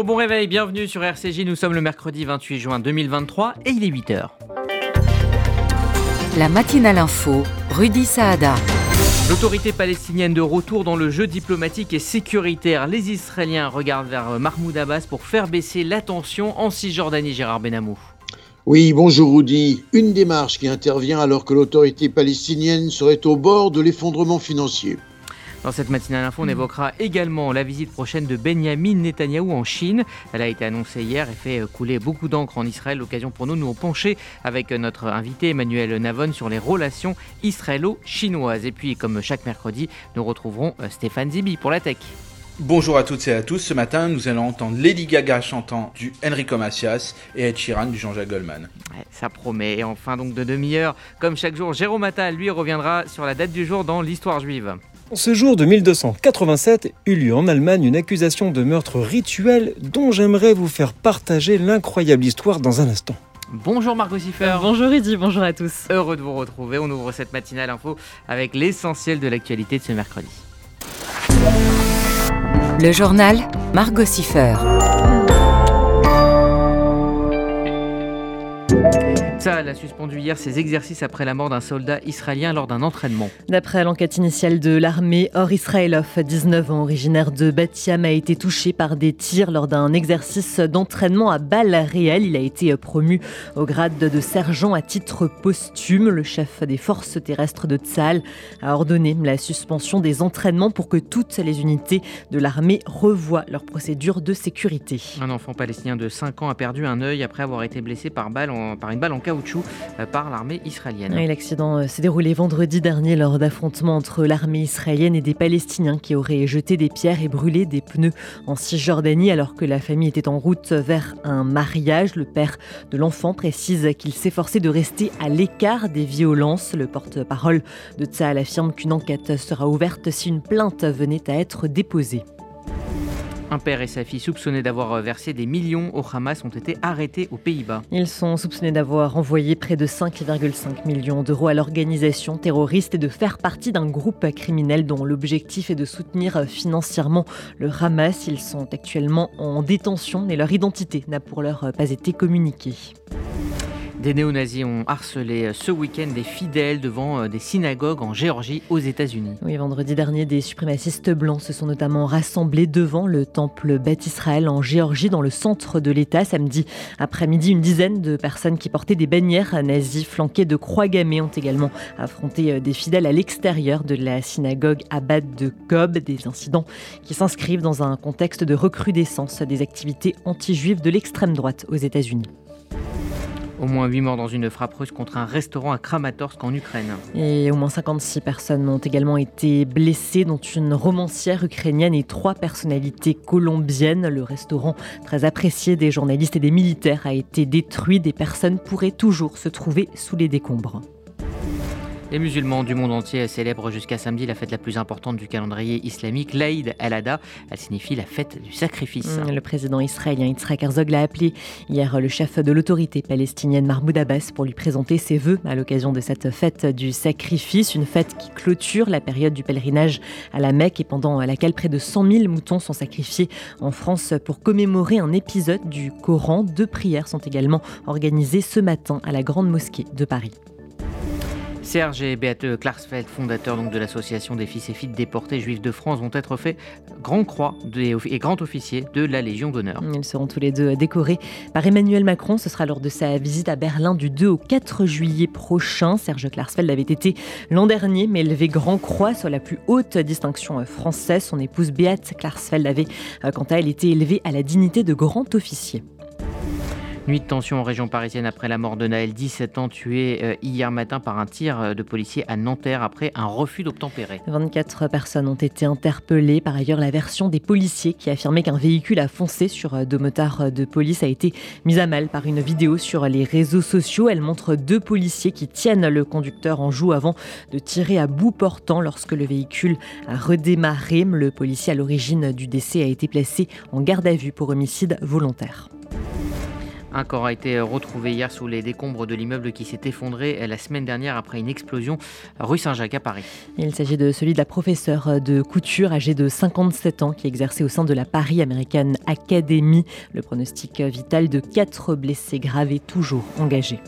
Bonjour, bon réveil, bienvenue sur RCJ. Nous sommes le mercredi 28 juin 2023 et il est 8h. La matinale info, Rudy Saada. L'autorité palestinienne de retour dans le jeu diplomatique et sécuritaire. Les Israéliens regardent vers Mahmoud Abbas pour faire baisser la tension en Cisjordanie, Gérard Benamou. Oui, bonjour Rudy. Une démarche qui intervient alors que l'autorité palestinienne serait au bord de l'effondrement financier. Dans cette matinale info, on évoquera également la visite prochaine de Benjamin Netanyahou en Chine. Elle a été annoncée hier et fait couler beaucoup d'encre en Israël. L'occasion pour nous de nous pencher avec notre invité Emmanuel Navon sur les relations israélo-chinoises. Et puis, comme chaque mercredi, nous retrouverons euh, Stéphane Zibi pour la tech. Bonjour à toutes et à tous. Ce matin, nous allons entendre Lady Gaga chantant du Enrico Macias et Ed Sheeran du Jean-Jacques Goldman. ça promet. Et enfin, donc de demi-heure, comme chaque jour, Jérôme Attal, lui, reviendra sur la date du jour dans l'histoire juive. Ce jour de 1287 eut lieu en Allemagne une accusation de meurtre rituel dont j'aimerais vous faire partager l'incroyable histoire dans un instant. Bonjour Margot Siffer. Bonjour Rudy, bonjour à tous. Heureux de vous retrouver. On ouvre cette matinale info avec l'essentiel de l'actualité de ce mercredi. Le journal Margot Siffer. Tsahal a suspendu hier ses exercices après la mort d'un soldat israélien lors d'un entraînement. D'après l'enquête initiale de l'armée, Or Israelov, 19 ans, originaire de Batiam, a été touché par des tirs lors d'un exercice d'entraînement à balles réelles. Il a été promu au grade de sergent à titre posthume. Le chef des forces terrestres de Tsahal a ordonné la suspension des entraînements pour que toutes les unités de l'armée revoient leur procédure de sécurité. Un enfant palestinien de 5 ans a perdu un œil après avoir été blessé par, balle par une balle en euh, par l'armée israélienne. L'accident euh, s'est déroulé vendredi dernier lors d'affrontements entre l'armée israélienne et des Palestiniens qui auraient jeté des pierres et brûlé des pneus en Cisjordanie alors que la famille était en route vers un mariage. Le père de l'enfant précise qu'il s'efforçait de rester à l'écart des violences. Le porte-parole de Tsahal affirme qu'une enquête sera ouverte si une plainte venait à être déposée. Un père et sa fille soupçonnés d'avoir euh, versé des millions au Hamas ont été arrêtés aux Pays-Bas. Ils sont soupçonnés d'avoir envoyé près de 5,5 millions d'euros à l'organisation terroriste et de faire partie d'un groupe criminel dont l'objectif est de soutenir financièrement le Hamas. Ils sont actuellement en détention et leur identité n'a pour l'heure pas été communiquée. Des néo-nazis ont harcelé ce week-end des fidèles devant euh, des synagogues en Géorgie aux États-Unis. Oui, vendredi dernier, des suprémacistes blancs se sont notamment rassemblés devant le temple Beth Israël en Géorgie, dans le centre de l'État. Samedi après-midi, une dizaine de personnes qui portaient des bannières nazies flanquées de croix gammées ont également affronté euh, des fidèles à l'extérieur de la synagogue Abad de Kob. Des incidents qui s'inscrivent dans un contexte de recrudescence des activités anti-juives de l'extrême droite aux États-Unis. Au moins 8 morts dans une frappe russe contre un restaurant à Kramatorsk en Ukraine. Et au moins 56 personnes ont également été blessées, dont une romancière ukrainienne et trois personnalités colombiennes. Le restaurant, très apprécié des journalistes et des militaires, a été détruit. Des personnes pourraient toujours se trouver sous les décombres. Les musulmans du monde entier célèbrent jusqu'à samedi la fête la plus importante du calendrier islamique, l'Aïd al-Adha. Elle signifie la fête du sacrifice. Mmh, le président israélien Yitzhak Herzog l'a appelé hier le chef de l'autorité palestinienne Mahmoud Abbas pour lui présenter ses vœux à l'occasion de cette fête du sacrifice, une fête qui clôture la période du pèlerinage à la Mecque et pendant laquelle près de 100 000 moutons sont sacrifiés en France pour commémorer un épisode du Coran. Deux prières sont également organisées ce matin à la Grande Mosquée de Paris. Serge et Beate Klarsfeld, fondateurs donc de l'association des fils et filles déportés juifs de France, vont être faits grand croix et grand officier de la Légion d'honneur. Ils seront tous les deux décorés par Emmanuel Macron. Ce sera lors de sa visite à Berlin du 2 au 4 juillet prochain. Serge Klarsfeld avait été l'an dernier, mais élevé grand croix sur la plus haute distinction française. Son épouse Beate Klarsfeld avait, euh, quant à elle, été élevée à la dignité de grand officier. Nuit de tension en région parisienne après la mort de Naël, 17 ans, tué euh, hier matin par un tir euh, de policier à Nanterre après un refus d'obtempérer. 24 personnes ont été interpellées. Par ailleurs, la version des policiers qui affirmait qu'un véhicule a foncé sur euh, deux motards de police a été mise à mal par une vidéo sur les réseaux sociaux. Elle montre deux policiers qui tiennent le conducteur en joue avant de tirer à bout portant lorsque le véhicule a redémarré. Le policier à l'origine du décès a été placé en garde à vue pour homicide volontaire. Un corps a été retrouvé hier sous les décombres de l'immeuble qui s'est effondré la semaine dernière après une explosion rue Saint-Jacques à Paris. Il s'agit de celui de la professeure de couture âgée de 57 ans qui exerçait au sein de la Paris American Academy. Le pronostic vital de quatre blessés graves est toujours engagé.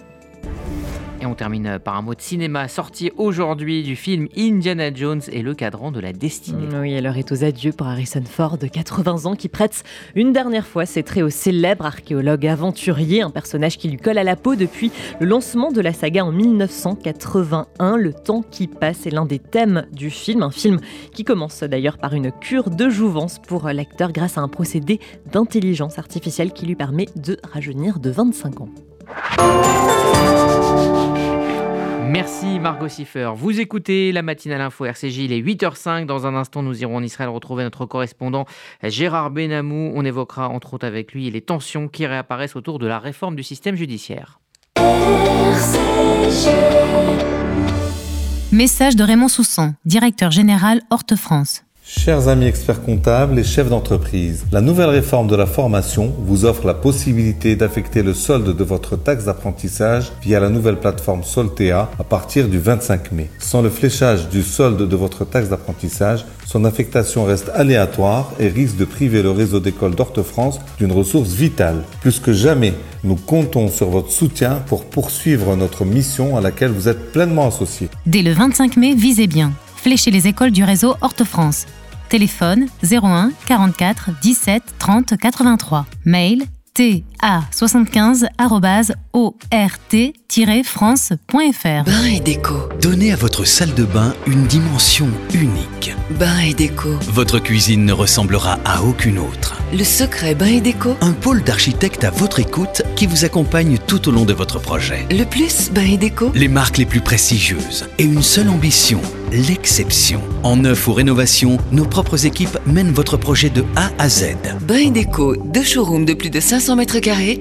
Et on termine par un mot de cinéma sorti aujourd'hui du film Indiana Jones et le cadran de la destinée. Oui, l'heure est aux adieux pour Harrison Ford, de 80 ans, qui prête une dernière fois ses traits au célèbre archéologue aventurier, un personnage qui lui colle à la peau depuis le lancement de la saga en 1981. Le temps qui passe est l'un des thèmes du film, un film qui commence d'ailleurs par une cure de jouvence pour l'acteur grâce à un procédé d'intelligence artificielle qui lui permet de rajeunir de 25 ans. Merci Margot Siffer. Vous écoutez la matinale info RCJ, il est 8h05. Dans un instant, nous irons en Israël retrouver notre correspondant Gérard Benamou. On évoquera entre autres avec lui les tensions qui réapparaissent autour de la réforme du système judiciaire. Message de Raymond Soussan, directeur général Horte France. Chers amis experts comptables et chefs d'entreprise, la nouvelle réforme de la formation vous offre la possibilité d'affecter le solde de votre taxe d'apprentissage via la nouvelle plateforme Soltea à partir du 25 mai. Sans le fléchage du solde de votre taxe d'apprentissage, son affectation reste aléatoire et risque de priver le réseau d'écoles d'Orte-France d'une ressource vitale. Plus que jamais, nous comptons sur votre soutien pour poursuivre notre mission à laquelle vous êtes pleinement associés. Dès le 25 mai, visez bien flécher les écoles du réseau Horte-France. Téléphone 01 44 17 30 83. Mail ta75-ort-france.fr. Bain et déco. Donnez à votre salle de bain une dimension unique. Bain et déco. Votre cuisine ne ressemblera à aucune autre. Le secret Bain et déco. Un pôle d'architectes à votre écoute qui vous accompagne tout au long de votre projet. Le plus Bain et déco. Les marques les plus prestigieuses et une seule ambition, l'exception. En neuf ou rénovation, nos propres équipes mènent votre projet de A à Z. Bain déco, deux showrooms de plus de 500 mètres carrés,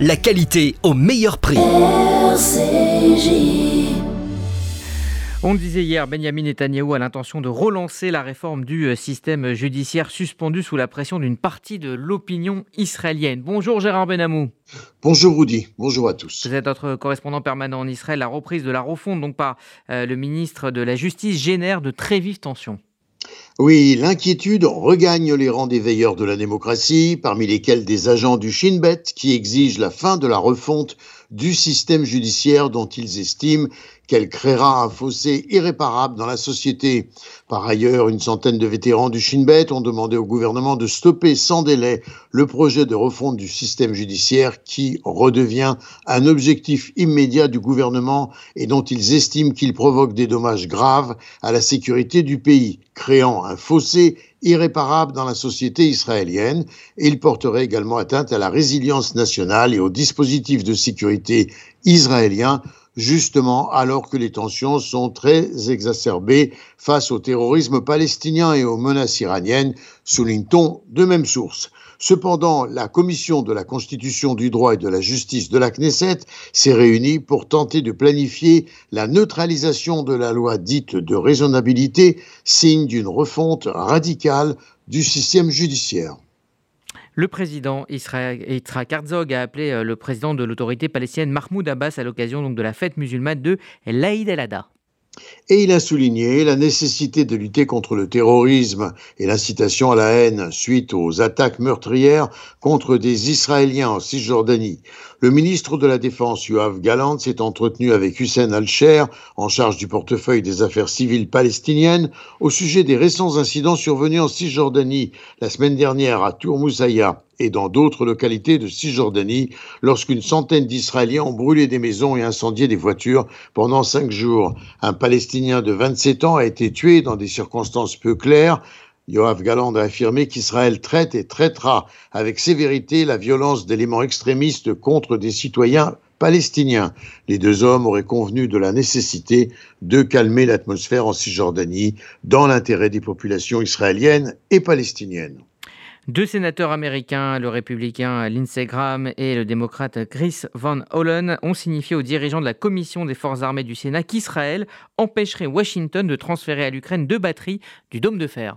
la qualité au meilleur prix. On le disait hier, Benjamin Netanyahou a l'intention de relancer la réforme du euh, système judiciaire suspendu sous la pression d'une partie de l'opinion israélienne. Bonjour Gérard Benamou. Bonjour Rudy, bonjour à tous. Vous êtes notre correspondant permanent en Israël. La reprise de la refonte donc par euh, le ministre de la Justice génère de très vives tensions. Oui, l'inquiétude regagne les rangs des veilleurs de la démocratie, parmi lesquels des agents du Shin Bet qui exigent la fin de la refonte du système judiciaire dont ils estiment qu'elle créera un fossé irréparable dans la société. Par ailleurs, une centaine de vétérans du Shin Bet ont demandé au gouvernement de stopper sans délai le projet de refonte du système judiciaire qui redevient un objectif immédiat du gouvernement et dont ils estiment qu'il provoque des dommages graves à la sécurité du pays, créant un fossé irréparable dans la société israélienne il porterait également atteinte à la résilience nationale et au dispositif de sécurité israélien justement alors que les tensions sont très exacerbées face au terrorisme palestinien et aux menaces iraniennes, souligne-t-on de même source. Cependant, la commission de la Constitution du droit et de la justice de la Knesset s'est réunie pour tenter de planifier la neutralisation de la loi dite de raisonnabilité, signe d'une refonte radicale du système judiciaire. Le président Yitzhak Herzog a appelé euh, le président de l'autorité palestinienne Mahmoud Abbas à l'occasion de la fête musulmane de l'Aïd el-Adha. Et il a souligné la nécessité de lutter contre le terrorisme et l'incitation à la haine suite aux attaques meurtrières contre des Israéliens en Cisjordanie. Le ministre de la Défense, Yoav Galant, s'est entretenu avec Hussein Al-Sher, en charge du portefeuille des affaires civiles palestiniennes, au sujet des récents incidents survenus en Cisjordanie la semaine dernière à Tour et dans d'autres localités de Cisjordanie, lorsqu'une centaine d'Israéliens ont brûlé des maisons et incendié des voitures pendant cinq jours. Un de 27 ans a été tué dans des circonstances peu claires Yoav Galand a affirmé qu'Israël traite et traitera avec sévérité la violence d'éléments extrémistes contre des citoyens palestiniens. Les deux hommes auraient convenu de la nécessité de calmer l'atmosphère en Cisjordanie dans l'intérêt des populations israéliennes et palestiniennes. Deux sénateurs américains, le républicain Lindsey Graham et le démocrate Chris Van Hollen, ont signifié aux dirigeants de la commission des forces armées du Sénat qu'Israël empêcherait Washington de transférer à l'Ukraine deux batteries du dôme de fer.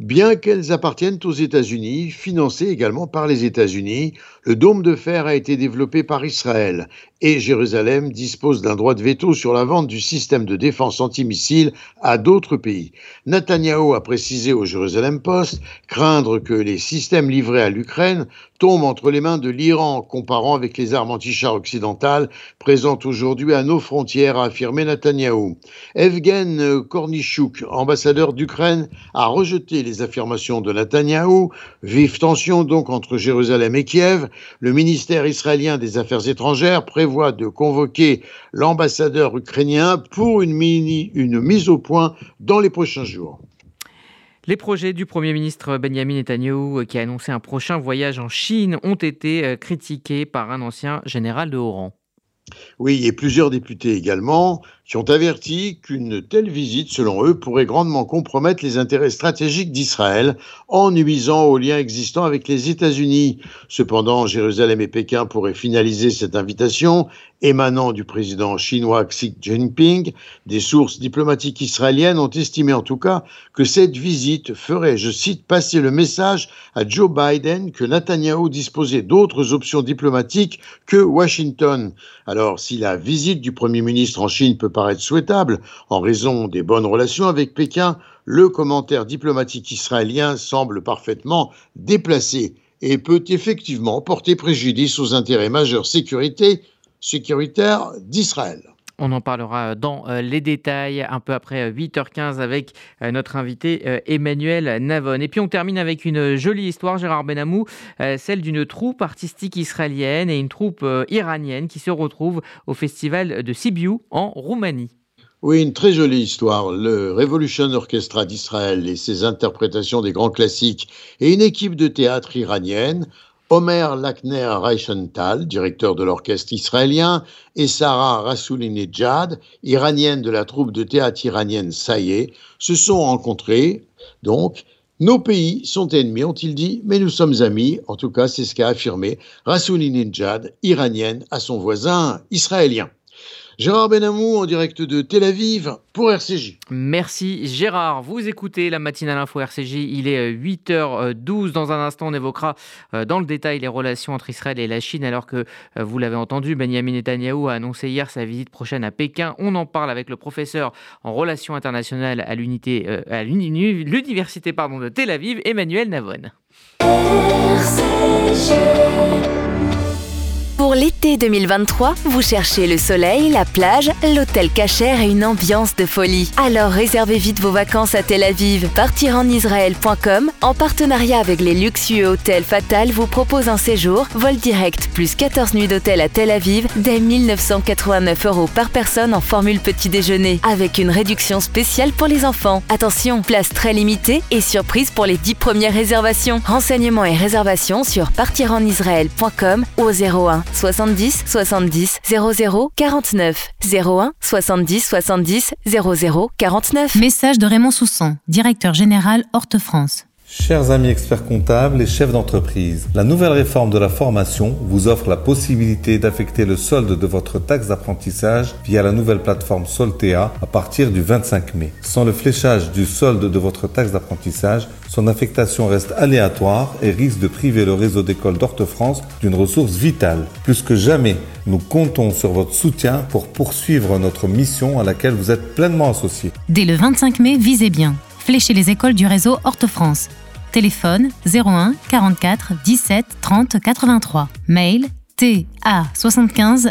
Bien qu'elles appartiennent aux États-Unis, financées également par les États-Unis, le dôme de fer a été développé par Israël et Jérusalem dispose d'un droit de veto sur la vente du système de défense antimissile à d'autres pays. Netanyahu a précisé au Jérusalem Post craindre que les systèmes livrés à l'Ukraine tombent entre les mains de l'Iran, comparant avec les armes anti-chars occidentales présentes aujourd'hui à nos frontières, a affirmé Netanyahu. Evgen Kornichuk, ambassadeur d'Ukraine, a rejeté les affirmations de Netanyahu. Vive tension donc entre Jérusalem et Kiev. Le ministère israélien des Affaires étrangères prévoit de convoquer l'ambassadeur ukrainien pour une, une mise au point dans les prochains jours. Les projets du Premier ministre Benjamin Netanyahu, qui a annoncé un prochain voyage en Chine, ont été euh, critiqués par un ancien général de haut rang. Oui, et plusieurs députés également qui ont averti qu'une telle visite, selon eux, pourrait grandement compromettre les intérêts stratégiques d'Israël en nuisant aux liens existants avec les États-Unis. Cependant, Jérusalem et Pékin pourraient finaliser cette invitation émanant du président chinois Xi Jinping. Des sources diplomatiques israéliennes ont estimé en tout cas que cette visite ferait, je cite, passer le message à Joe Biden que Netanyahu disposait d'autres options diplomatiques que Washington. Alors, si la visite du Premier ministre en Chine peut paraître souhaitable en raison des bonnes relations avec Pékin, le commentaire diplomatique israélien semble parfaitement déplacé et peut effectivement porter préjudice aux intérêts majeurs sécuritaires d'Israël. On en parlera dans euh, les détails un peu après 8h15 euh, avec euh, notre invité Emmanuel Navon. Et puis on termine avec une jolie histoire, Gérard Benamou, celle d'une troupe artistique israélienne et une troupe iranienne qui se retrouvent au festival de Sibiu en Roumanie. Oui, une très jolie histoire. Le Revolution Orchestra d'Israël et ses interprétations des grands classiques et une équipe de théâtre iranienne Omer Lakner Reichenthal, directeur de l'orchestre israélien, et Sarah Rasoulinejad, iranienne de la troupe de théâtre iranienne Saye, se sont rencontrés. Donc, nos pays sont ennemis, ont-ils dit, mais nous sommes amis. En tout cas, c'est ce qu'a affirmé Rasoulinejad, iranienne, à son voisin israélien. Gérard Benamou en direct de Tel Aviv pour RCJ. Merci Gérard. Vous écoutez la matinale info RCJ. Il est 8h12. Dans un instant, on évoquera euh, dans le détail les relations entre Israël et la Chine alors que, euh, vous l'avez entendu, Benjamin Netanyahu a annoncé hier sa visite prochaine à Pékin. On en parle avec le professeur en relations internationales à l'unité, euh, à l'université pardon, de Tel Aviv, Emmanuel Navon. RCJ. Pour l'été 2023, vous cherchez le soleil, la plage, l'hôtel cachère et une ambiance de folie. Alors réservez vite vos vacances à Tel Aviv. Partirenisraël.com, en partenariat avec les luxueux hôtels Fatal, vous propose un séjour, vol direct, plus 14 nuits d'hôtel à Tel Aviv, dès 1989 euros par personne en formule petit déjeuner, avec une réduction spéciale pour les enfants. Attention, place très limitée et surprise pour les 10 premières réservations. Renseignements et réservations sur partirenisraël.com au 01 70 70 00 49 01 70 70 00 49. Message de Raymond Soussan, directeur général Horte France. Chers amis experts comptables et chefs d'entreprise, la nouvelle réforme de la formation vous offre la possibilité d'affecter le solde de votre taxe d'apprentissage via la nouvelle plateforme Soltea à partir du 25 mai. Sans le fléchage du solde de votre taxe d'apprentissage, son affectation reste aléatoire et risque de priver le réseau d'écoles d'Orte-France d'une ressource vitale. Plus que jamais, nous comptons sur votre soutien pour poursuivre notre mission à laquelle vous êtes pleinement associés. Dès le 25 mai, visez bien. Fléchez les écoles du réseau Horte-France. Téléphone 01 44 17 30 83. Mail ta75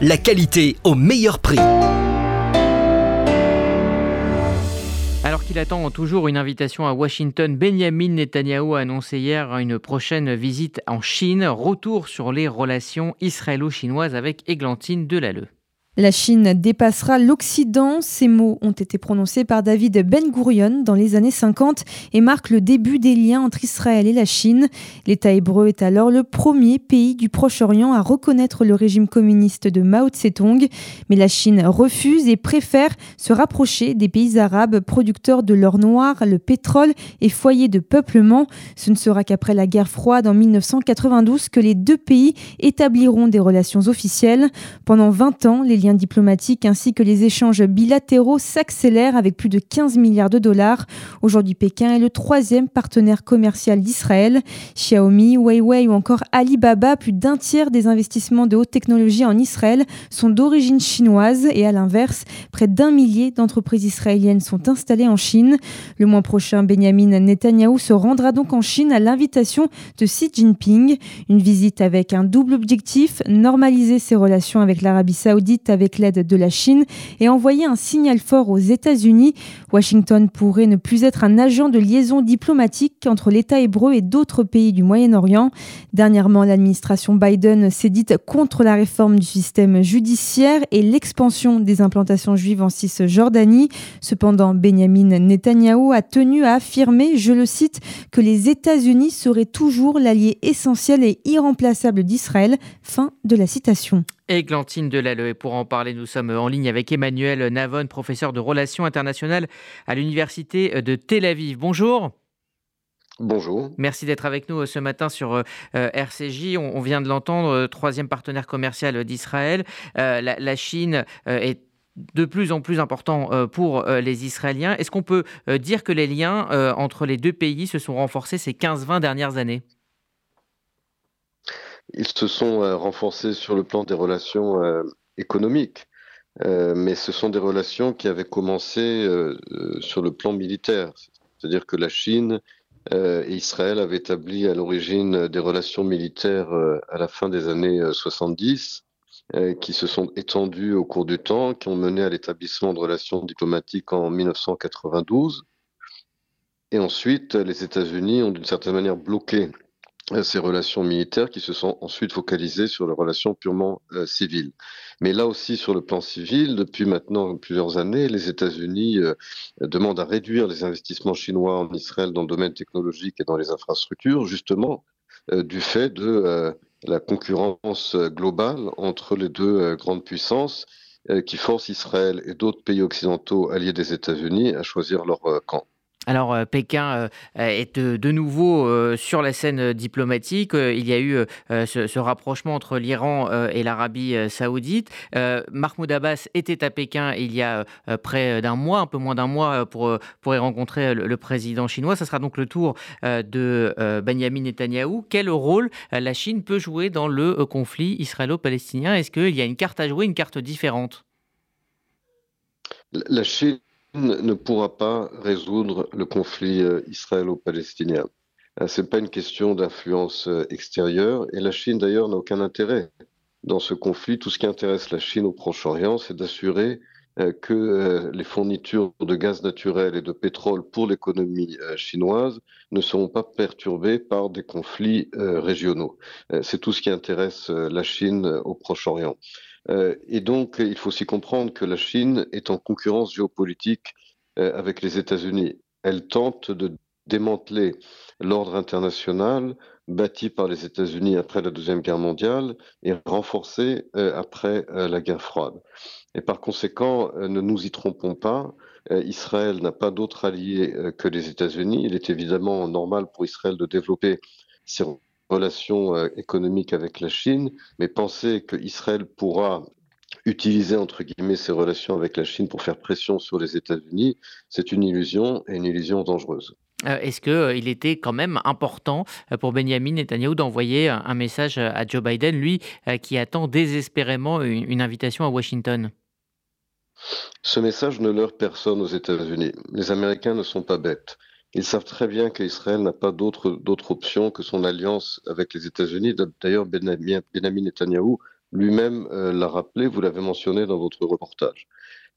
la qualité au meilleur prix. Alors qu'il attend toujours une invitation à Washington, Benjamin Netanyahu a annoncé hier une prochaine visite en Chine. Retour sur les relations israélo-chinoises avec Églantine Delalleux. La Chine dépassera l'Occident. Ces mots ont été prononcés par David Ben Gurion dans les années 50 et marquent le début des liens entre Israël et la Chine. L'État hébreu est alors le premier pays du Proche-Orient à reconnaître le régime communiste de Mao Tse-tung. Mais la Chine refuse et préfère se rapprocher des pays arabes producteurs de l'or noir, le pétrole et foyers de peuplement. Ce ne sera qu'après la guerre froide en 1992 que les deux pays établiront des relations officielles. Pendant 20 ans, les liens diplomatiques ainsi que les échanges bilatéraux s'accélèrent avec plus de 15 milliards de dollars. Aujourd'hui, Pékin est le troisième partenaire commercial d'Israël. Xiaomi, Huawei ou encore Alibaba, plus d'un tiers des investissements de haute technologie en Israël sont d'origine chinoise et à l'inverse, près d'un millier d'entreprises israéliennes sont installées en Chine. Le mois prochain, Benjamin Netanyahu se rendra donc en Chine à l'invitation de Xi Jinping. Une visite avec un double objectif, normaliser ses relations avec l'Arabie saoudite avec l'aide de la Chine et envoyer un signal fort aux États-Unis. Washington pourrait ne plus être un agent de liaison diplomatique entre l'État hébreu et d'autres pays du Moyen-Orient. Dernièrement, l'administration Biden s'est dite contre la réforme du système judiciaire et l'expansion des implantations juives en Cisjordanie. Cependant, Benjamin Netanyahou a tenu à affirmer, je le cite, que les États-Unis seraient toujours l'allié essentiel et irremplaçable d'Israël. Fin de la citation. Églantine Delalleux. Et pour en parler, nous sommes en ligne avec Emmanuel Navon, professeur de relations internationales à l'Université de Tel Aviv. Bonjour. Bonjour. Merci d'être avec nous ce matin sur euh, RCJ. On, vient de l'entendre, euh, troisième partenaire commercial d'Israël. Euh, la, Chine est de plus en plus important pour les Israéliens. Est-ce qu'on peut dire que les liens entre les deux pays se sont renforcés ces 15-20 dernières années? Ils se sont euh, renforcés sur le plan des relations euh, économiques, euh, mais ce sont des relations qui avaient commencé sur le plan militaire. C'est-à-dire que la Chine et Israël avaient établi à l'origine des relations militaires à la fin des années 70, qui se sont étendues au cours du temps, qui ont mené à l'établissement de relations diplomatiques en 1992. Et ensuite, les États-Unis ont d'une certaine manière bloqué ces relations militaires qui se sont ensuite focalisées sur les relations purement euh, civiles. Mais là aussi, sur le plan civil, depuis maintenant plusieurs années, les États-Unis euh, demandent à réduire les investissements chinois en Israël dans le domaine technologique et dans les infrastructures, justement du fait de la concurrence globale entre les deux grandes puissances qui force Israël et d'autres pays occidentaux alliés des États-Unis à choisir leur camp. Alors euh, Pékin euh, est de, nouveau euh, sur la scène diplomatique. il y a eu ce, rapprochement entre l'Iran et l'Arabie saoudite. Mahmoud Abbas était à Pékin il y a près d'un mois, un peu moins d'un mois, pour, pour y rencontrer le, président chinois. Ce sera donc le tour de Benjamin Netanyahou. Quel rôle la Chine peut jouer dans le conflit israélo-palestinien? Est-ce qu'il y a une carte à jouer, une carte différente? La Chine ne pourra pas résoudre le conflit euh, israélo-palestinien. Euh, Ce n'est pas une question d'influence euh, extérieure et la Chine d'ailleurs n'a aucun intérêt dans ce conflit. Tout ce qui intéresse la Chine au Proche-Orient, c'est d'assurer que les fournitures de gaz naturel et de pétrole pour l'économie chinoise ne seront pas perturbées par des conflits régionaux. C'est tout ce qui intéresse la Chine au Proche-Orient. Euh, et donc, il faut aussi comprendre que la Chine est en concurrence géopolitique euh, avec les États-Unis. Elle tente de démanteler l'ordre international bâti par les États-Unis après la Deuxième Guerre mondiale et renforcé euh, après la guerre froide. Et par conséquent, ne nous y trompons pas, Israël n'a pas d'autre allié que les États-Unis. Il est évidemment normal pour Israël de développer ses relations euh, économiques avec la Chine, mais penser qu'Israël pourra utiliser entre guillemets ses relations avec la Chine pour faire pression sur les États-Unis, c'est une illusion et une illusion dangereuse. Euh, est-ce qu'il euh, était quand même important pour Benjamin Netanyahu d'envoyer un message à Joe Biden, lui qui attend désespérément une, invitation à Washington? Ce message ne leurre personne aux États-Unis. Les Américains ne sont pas bêtes. Ils savent très bien qu'Israël n'a pas d'autre option que son alliance avec les États-Unis. D'ailleurs, Benjamin Netanyahu lui-même euh, l'a rappelé, vous l'avez mentionné dans votre reportage.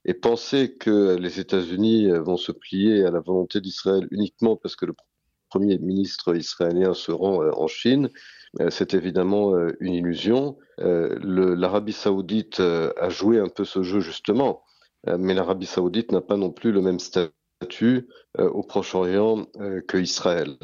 Et penser que les États-Unis euh, vont se plier à la volonté d'Israël uniquement parce que le Premier ministre israélien se rend euh, en Chine, c'est évidemment une illusion. L'Arabie saoudite a joué un peu ce jeu justement, mais l'Arabie saoudite n'a pas non plus le même statut au Proche-Orient que Israël.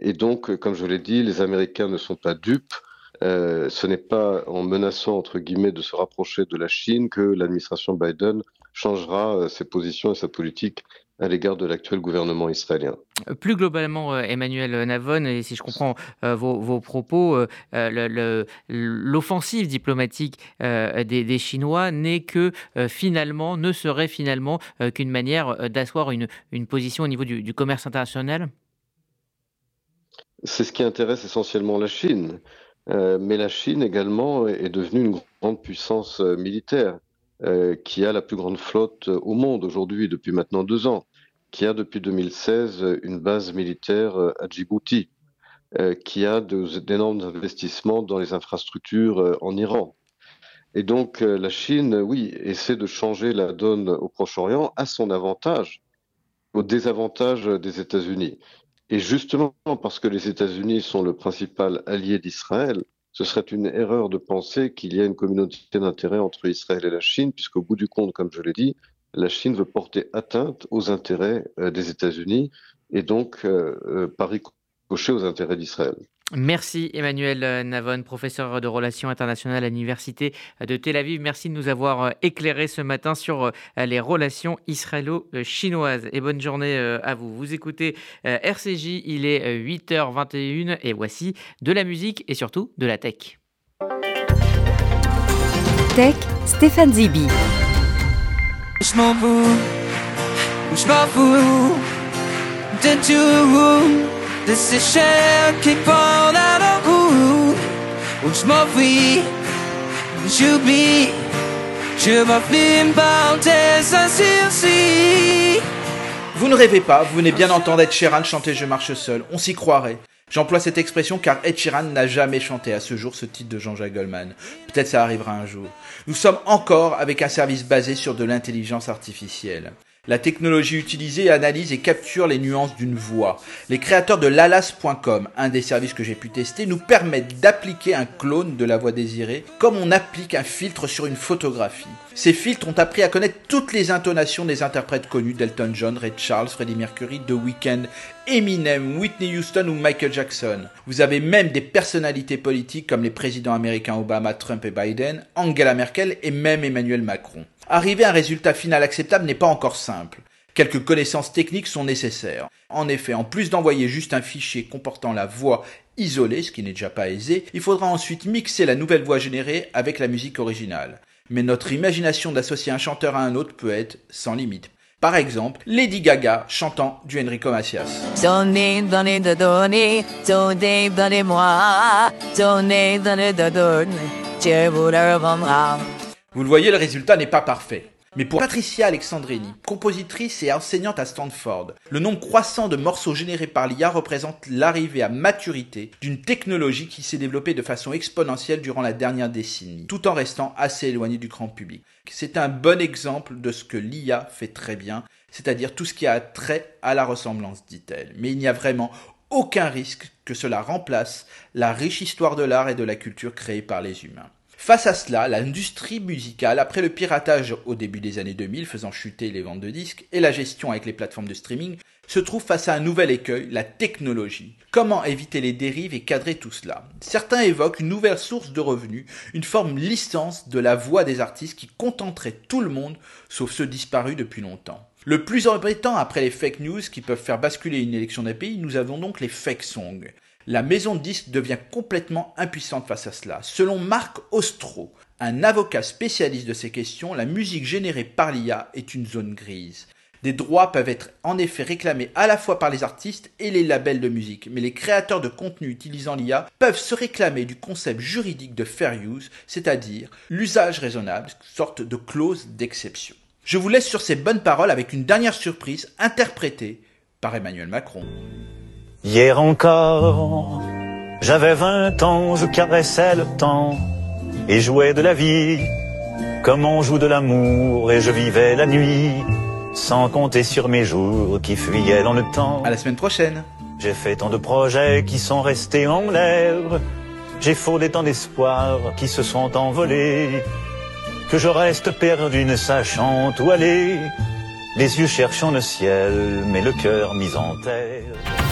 Et donc, comme je l'ai dit, les Américains ne sont pas dupes. Euh, ce n'est pas en menaçant, entre guillemets, de se rapprocher de la Chine que l'administration Biden changera euh, ses positions et sa politique à l'égard de l'actuel gouvernement israélien. Plus globalement, euh, Emmanuel Navon, et si je comprends vos, propos, l'offensive diplomatique des, Chinois n'est que finalement, ne serait finalement qu'une manière d'asseoir une, position au niveau du commerce international? C'est ce qui intéresse essentiellement la Chine. Euh, mais la Chine également est devenue une grande puissance euh, militaire euh, qui a la plus grande flotte au monde aujourd'hui depuis maintenant deux ans, qui a depuis 2016 une base militaire à Djibouti, qui a d'énormes investissements dans les infrastructures en Iran. Et donc la Chine, oui, essaie de changer la donne au Proche-Orient à son avantage, au désavantage des États-Unis. Et justement, parce que les États-Unis sont le principal allié d'Israël, ce serait une erreur de penser qu'il y a une communauté d'intérêts entre Israël et la Chine, puisqu'au bout du compte, comme je l'ai dit, la Chine veut porter atteinte aux intérêts euh, des États-Unis et donc euh, euh, par ricochet aux intérêts d'Israël. Merci Emmanuel Navon, professeur de relations internationales à l'Université de Tel Aviv. Merci de nous avoir euh, éclairé ce matin sur euh, les relations israélo-chinoises. Et bonne journée euh, à vous. Vous écoutez RCJ, il est 8h21 et voici de la musique et surtout de la tech. Tech, Stéphane Zibi. Vous ne rêvez pas, vous venez bien entendre Ed Sheeran chanter Je marche seul, on s'y croirait. J'emploie cette expression car Ed Sheeran n'a jamais chanté à ce jour ce titre de Jean-Jacques Goldman. Peut-être ça arrivera un jour. Nous sommes encore avec un service basé sur de l'intelligence artificielle. La technologie utilisée analyse et capture les nuances d'une voix. Les créateurs de lalas.com, un des services que j'ai pu tester, nous permettent d'appliquer un clone de la voix désirée comme on applique un filtre sur une photographie. Ces filtres ont appris à connaître toutes les intonations des interprètes connus d'Elton John, Ray Charles, Freddie Mercury, The Weeknd, Eminem, Whitney Houston ou Michael Jackson. Vous avez même des personnalités politiques comme les présidents américains Obama, Trump et Biden, Angela Merkel et même Emmanuel Macron. Arriver à un résultat final acceptable n'est pas encore simple. Quelques connaissances techniques sont nécessaires. En effet, en plus d'envoyer juste un fichier comportant la voix isolée, ce qui n'est déjà pas aisé, il faudra ensuite mixer la nouvelle voix générée avec la musique originale. Mais notre imagination d'associer un chanteur à un autre peut être sans limite. Par exemple, Lady Gaga chantant du Enrico Macias. Vous le voyez, le résultat n'est pas parfait. Mais pour Patricia Alexandrini, compositrice et enseignante à Stanford, le nombre croissant de morceaux générés par l'IA représente l'arrivée à maturité d'une technologie qui s'est développée de façon exponentielle durant la dernière décennie, tout en restant assez éloignée du grand public. C'est un bon exemple de ce que l'IA fait très bien, c'est-à-dire tout ce qui a trait à la ressemblance, dit-elle. Mais il n'y a vraiment aucun risque que cela remplace la riche histoire de l'art et de la culture créée par les humains. Face à cela, l'industrie musicale, après le piratage au début des années 2000 faisant chuter les ventes de disques et la gestion avec les plateformes de streaming, se trouve face à un nouvel écueil, la technologie. Comment éviter les dérives et cadrer tout cela? Certains évoquent une nouvelle source de revenus, une forme licence de la voix des artistes qui contenterait tout le monde, sauf ceux disparus depuis longtemps. Le plus embêtant après les fake news qui peuvent faire basculer une élection d'un pays, nous avons donc les fake songs. La maison de disques devient complètement impuissante face à cela. Selon Marc Ostro, un avocat spécialiste de ces questions, la musique générée par l'IA est une zone grise. Des droits peuvent être en effet réclamés à la fois par les artistes et les labels de musique, mais les créateurs de contenu utilisant l'IA peuvent se réclamer du concept juridique de fair use, c'est-à-dire l'usage raisonnable, sorte de clause d'exception. Je vous laisse sur ces bonnes paroles avec une dernière surprise interprétée par Emmanuel Macron. Hier encore, j'avais vingt ans, je caressais le temps et jouais de la vie comme on joue de l'amour et je vivais la nuit sans compter sur mes jours qui fuyaient dans le temps. À la semaine prochaine. J'ai fait tant de projets qui sont restés en l'air. J'ai fondé tant d'espoirs qui se sont envolés. Que je reste perdu ne sachant où aller. Les yeux cherchant le ciel, mais le cœur mis en terre.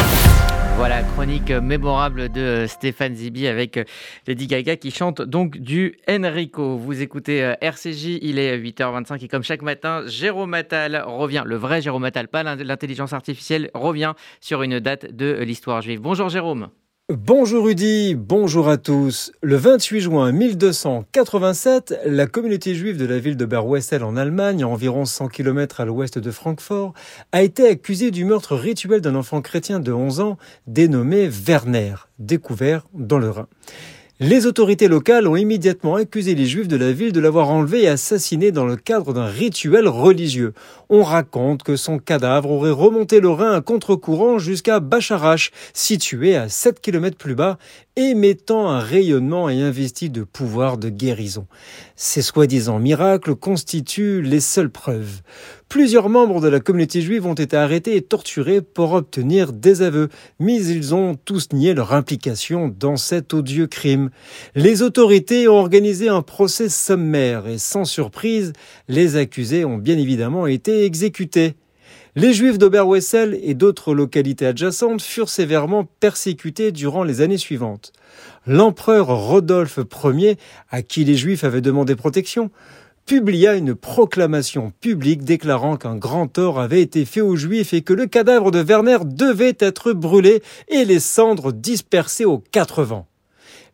Voilà, chronique mémorable de Stéphane Zibi avec Lady Gaga qui chante donc du Enrico. Vous écoutez euh, RCJ, il est 8h25 et comme chaque matin, Jérôme Attal revient, le vrai Jérôme Attal, pas l'intelligence artificielle, revient sur une date de l'histoire juive. Bonjour Jérôme. Bonjour Rudy, bonjour à tous. Le 28 juin 1287, la communauté juive de la ville de Berwessel en Allemagne, à environ 100 km à l'ouest de Francfort, a été accusée du meurtre rituel d'un enfant chrétien de 11 ans dénommé Werner, découvert dans le Rhin. Les autorités locales ont immédiatement accusé les juifs de la ville de l'avoir enlevé et assassiné dans le cadre d'un rituel religieux. On raconte que son cadavre aurait remonté le Rhin à contre-courant jusqu'à Bacharach, situé à 7 km plus bas, émettant un rayonnement et investi de pouvoir de guérison. Ces soi-disant miracles constituent les seules preuves. Plusieurs membres de la communauté juive ont été arrêtés et torturés pour obtenir des aveux, mais ils ont tous nié leur implication dans cet odieux crime. Les autorités ont organisé un procès sommaire et sans surprise, les accusés ont bien évidemment été exécutés. Les Juifs d'Oberwessel et d'autres localités adjacentes furent sévèrement persécutés durant les années suivantes. L'empereur Rodolphe Ier, à qui les Juifs avaient demandé protection, publia une proclamation publique déclarant qu'un grand tort avait été fait aux Juifs et que le cadavre de Werner devait être brûlé et les cendres dispersées aux quatre vents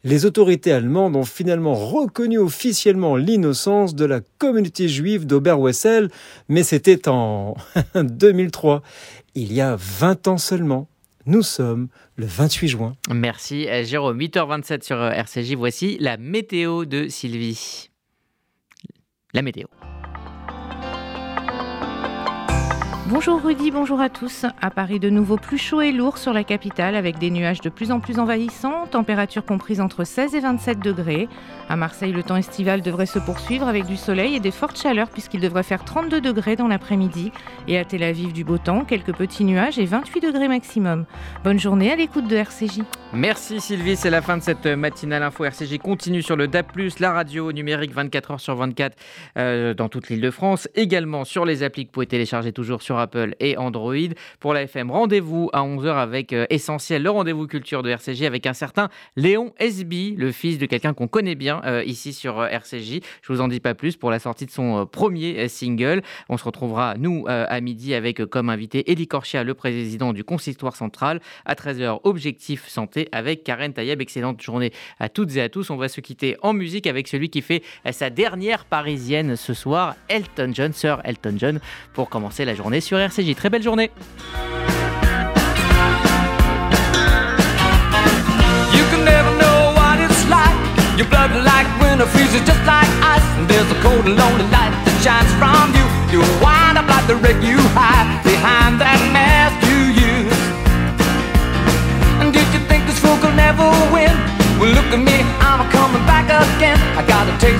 les autorités allemandes ont finalement reconnu officiellement l'innocence de la communauté juive d'Oberwessel, mais c'était en 2003, il y a 20 ans seulement. Nous sommes le 28 juin. Merci Jérôme. 8h27 sur RCJ. Voici la météo de Sylvie. La météo. Bonjour Rudy, bonjour à tous. À Paris, de nouveau plus chaud et lourd sur la capitale avec des nuages de plus en plus envahissants, température comprise entre 16 et 27 degrés. À Marseille, le temps estival devrait se poursuivre avec du soleil et des fortes chaleurs puisqu'il devrait faire 32 degrés dans l'après-midi. Et à Tel Aviv, du beau temps, quelques petits nuages et 28 degrés maximum. Bonne journée à l'écoute de RCJ. Merci Sylvie, c'est la fin de cette matinale info. RCJ continue sur le DAP+, la radio numérique 24 h sur 24 euh, dans toute l'île de France, également sur les applis que vous pouvez télécharger toujours sur Apple et Android. Pour la FM, rendez-vous à 11h avec euh, Essentiel, le rendez-vous culture de RCJ avec un certain Léon SB, le fils de quelqu'un qu'on connaît bien euh, ici sur euh, RCJ. Je vous en dis pas plus pour la sortie de son premier single. On se retrouvera, nous, à midi avec comme invité Eddie Corchia, le président du Consistoire Central. À 13h, Objectif Santé avec Karen Tayeb. Excellente journée à toutes et à tous. On va se quitter en musique avec celui qui fait sa dernière parisienne ce soir, Elton John, Sir Elton John, pour commencer la journée RCJ. Très belle journée. You can never know what it's like. Your blood like winter freezes just like ice. And there's a cold and lonely light that shines from you. You wind up like the wreck you hide behind that mask you use. And did you think this fool could never win? Well, look at me, I'm coming back again. I got a taste